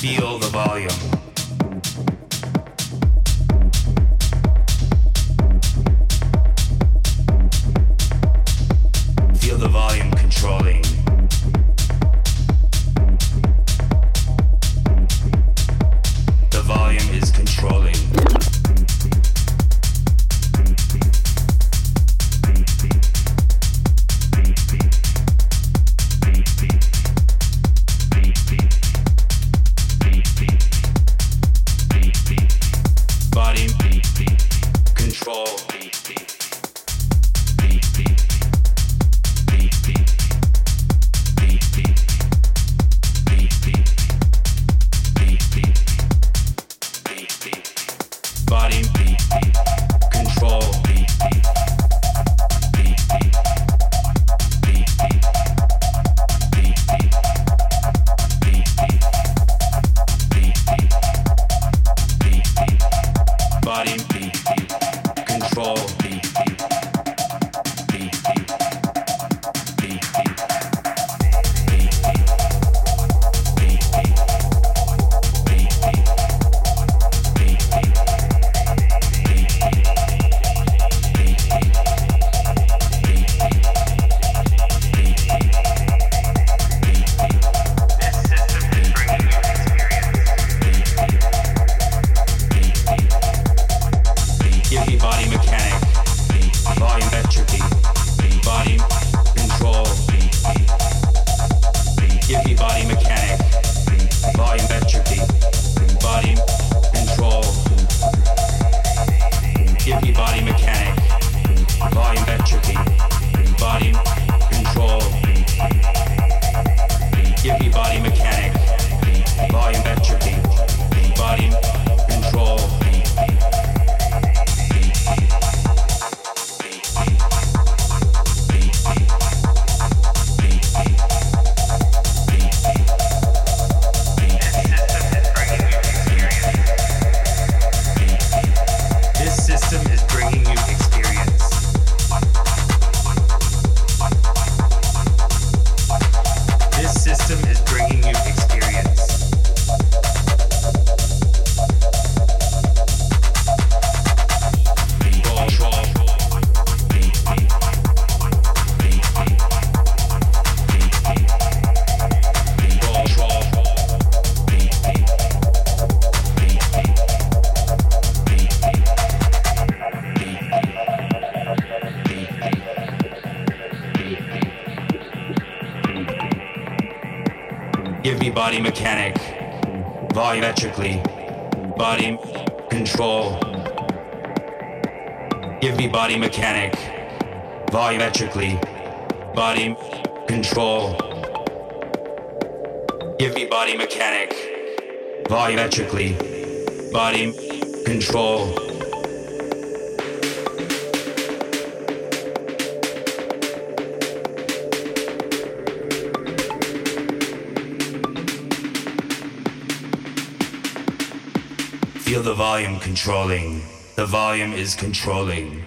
feel the volume. Body mechanic, volumetrically, body control. Give me body mechanic, volumetrically, body control. Give me body mechanic, volumetrically, body the volume controlling. The volume is controlling.